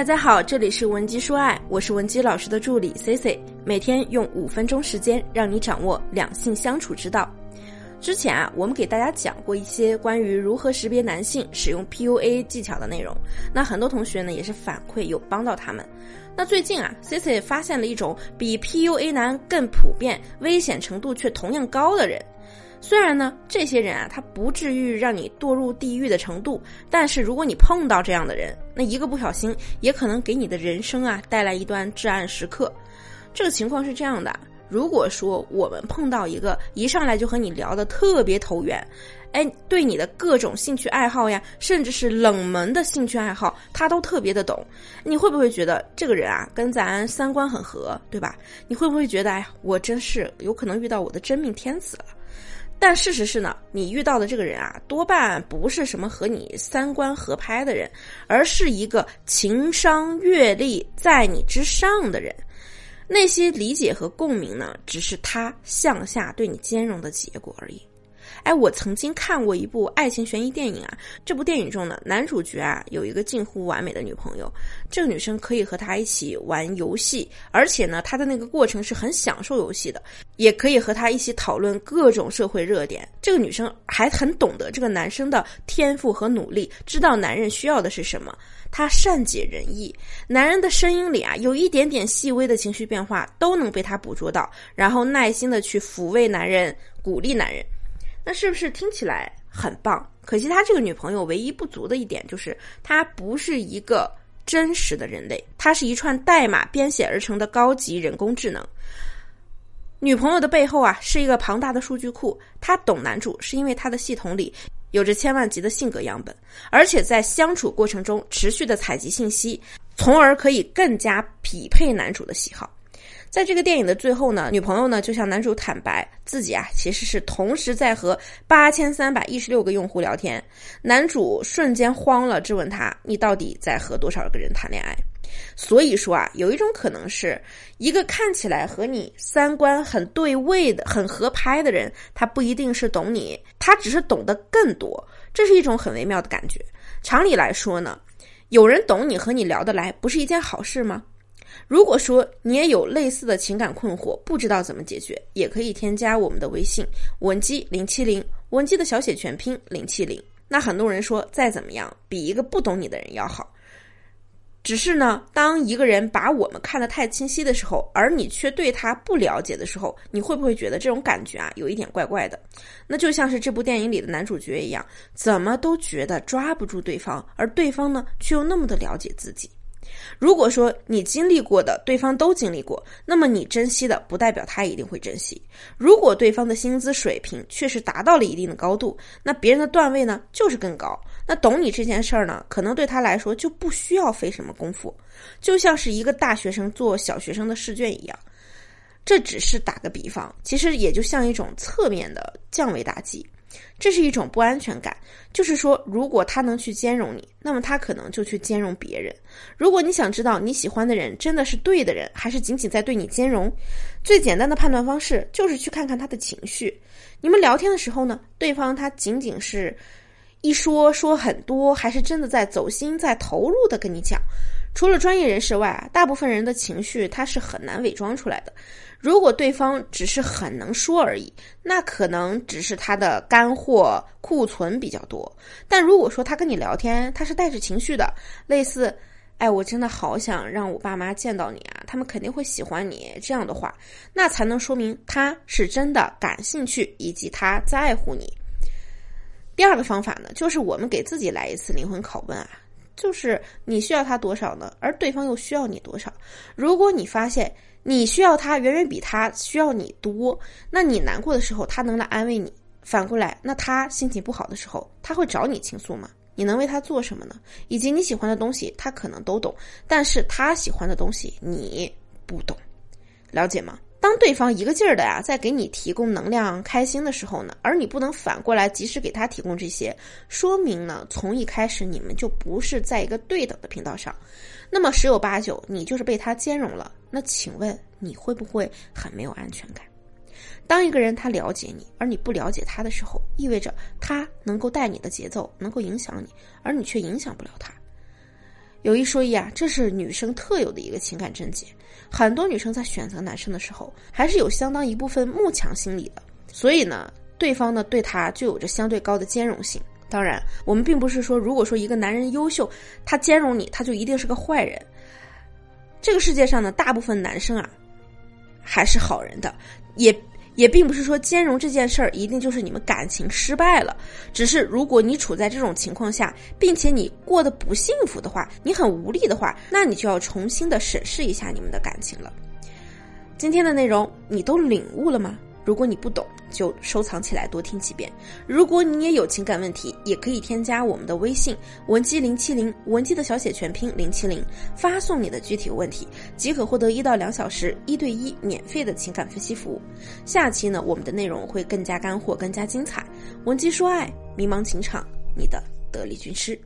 大家好，这里是文姬说爱，我是文姬老师的助理 C C，每天用五分钟时间让你掌握两性相处之道。之前啊，我们给大家讲过一些关于如何识别男性使用 PUA 技巧的内容，那很多同学呢也是反馈有帮到他们。那最近啊，C C 发现了一种比 PUA 男更普遍、危险程度却同样高的人。虽然呢，这些人啊，他不至于让你堕入地狱的程度，但是如果你碰到这样的人，那一个不小心也可能给你的人生啊带来一段至暗时刻。这个情况是这样的：如果说我们碰到一个一上来就和你聊的特别投缘，哎，对你的各种兴趣爱好呀，甚至是冷门的兴趣爱好，他都特别的懂，你会不会觉得这个人啊跟咱三观很合，对吧？你会不会觉得，哎，我真是有可能遇到我的真命天子了？但事实是呢，你遇到的这个人啊，多半不是什么和你三观合拍的人，而是一个情商、阅历在你之上的人。那些理解和共鸣呢，只是他向下对你兼容的结果而已。哎，我曾经看过一部爱情悬疑电影啊。这部电影中呢，男主角啊有一个近乎完美的女朋友，这个女生可以和他一起玩游戏，而且呢，他的那个过程是很享受游戏的，也可以和他一起讨论各种社会热点。这个女生还很懂得这个男生的天赋和努力，知道男人需要的是什么，她善解人意，男人的声音里啊有一点点细微的情绪变化都能被她捕捉到，然后耐心的去抚慰男人，鼓励男人。那是不是听起来很棒？可惜他这个女朋友唯一不足的一点就是，她不是一个真实的人类，她是一串代码编写而成的高级人工智能。女朋友的背后啊，是一个庞大的数据库。她懂男主，是因为他的系统里有着千万级的性格样本，而且在相处过程中持续的采集信息，从而可以更加匹配男主的喜好。在这个电影的最后呢，女朋友呢就向男主坦白自己啊其实是同时在和八千三百一十六个用户聊天。男主瞬间慌了，质问他：“你到底在和多少个人谈恋爱？”所以说啊，有一种可能是一个看起来和你三观很对位的、很合拍的人，他不一定是懂你，他只是懂得更多。这是一种很微妙的感觉。常理来说呢，有人懂你和你聊得来，不是一件好事吗？如果说你也有类似的情感困惑，不知道怎么解决，也可以添加我们的微信文姬零七零，文姬的小写全拼零七零。那很多人说再怎么样比一个不懂你的人要好，只是呢，当一个人把我们看得太清晰的时候，而你却对他不了解的时候，你会不会觉得这种感觉啊有一点怪怪的？那就像是这部电影里的男主角一样，怎么都觉得抓不住对方，而对方呢却又那么的了解自己。如果说你经历过的对方都经历过，那么你珍惜的不代表他一定会珍惜。如果对方的薪资水平确实达到了一定的高度，那别人的段位呢就是更高。那懂你这件事儿呢，可能对他来说就不需要费什么功夫，就像是一个大学生做小学生的试卷一样。这只是打个比方，其实也就像一种侧面的降维打击。这是一种不安全感，就是说，如果他能去兼容你，那么他可能就去兼容别人。如果你想知道你喜欢的人真的是对的人，还是仅仅在对你兼容，最简单的判断方式就是去看看他的情绪。你们聊天的时候呢，对方他仅仅是一说说很多，还是真的在走心、在投入的跟你讲？除了专业人士外啊，大部分人的情绪他是很难伪装出来的。如果对方只是很能说而已，那可能只是他的干货库存比较多。但如果说他跟你聊天，他是带着情绪的，类似“哎，我真的好想让我爸妈见到你啊，他们肯定会喜欢你”这样的话，那才能说明他是真的感兴趣，以及他在乎你。第二个方法呢，就是我们给自己来一次灵魂拷问啊。就是你需要他多少呢？而对方又需要你多少？如果你发现你需要他远远比他需要你多，那你难过的时候他能来安慰你。反过来，那他心情不好的时候，他会找你倾诉吗？你能为他做什么呢？以及你喜欢的东西，他可能都懂，但是他喜欢的东西你不懂，了解吗？当对方一个劲儿的呀，在给你提供能量、开心的时候呢，而你不能反过来及时给他提供这些，说明呢，从一开始你们就不是在一个对等的频道上。那么十有八九，你就是被他兼容了。那请问你会不会很没有安全感？当一个人他了解你，而你不了解他的时候，意味着他能够带你的节奏，能够影响你，而你却影响不了他。有一说一啊，这是女生特有的一个情感症结。很多女生在选择男生的时候，还是有相当一部分慕强心理的。所以呢，对方呢对他就有着相对高的兼容性。当然，我们并不是说，如果说一个男人优秀，他兼容你，他就一定是个坏人。这个世界上呢，大部分男生啊，还是好人的，也。也并不是说兼容这件事儿一定就是你们感情失败了，只是如果你处在这种情况下，并且你过得不幸福的话，你很无力的话，那你就要重新的审视一下你们的感情了。今天的内容你都领悟了吗？如果你不懂，就收藏起来多听几遍。如果你也有情感问题，也可以添加我们的微信文姬零七零，文姬的小写全拼零七零，发送你的具体问题，即可获得一到两小时一对一免费的情感分析服务。下期呢，我们的内容会更加干货，更加精彩。文姬说爱，迷茫情场，你的得力军师。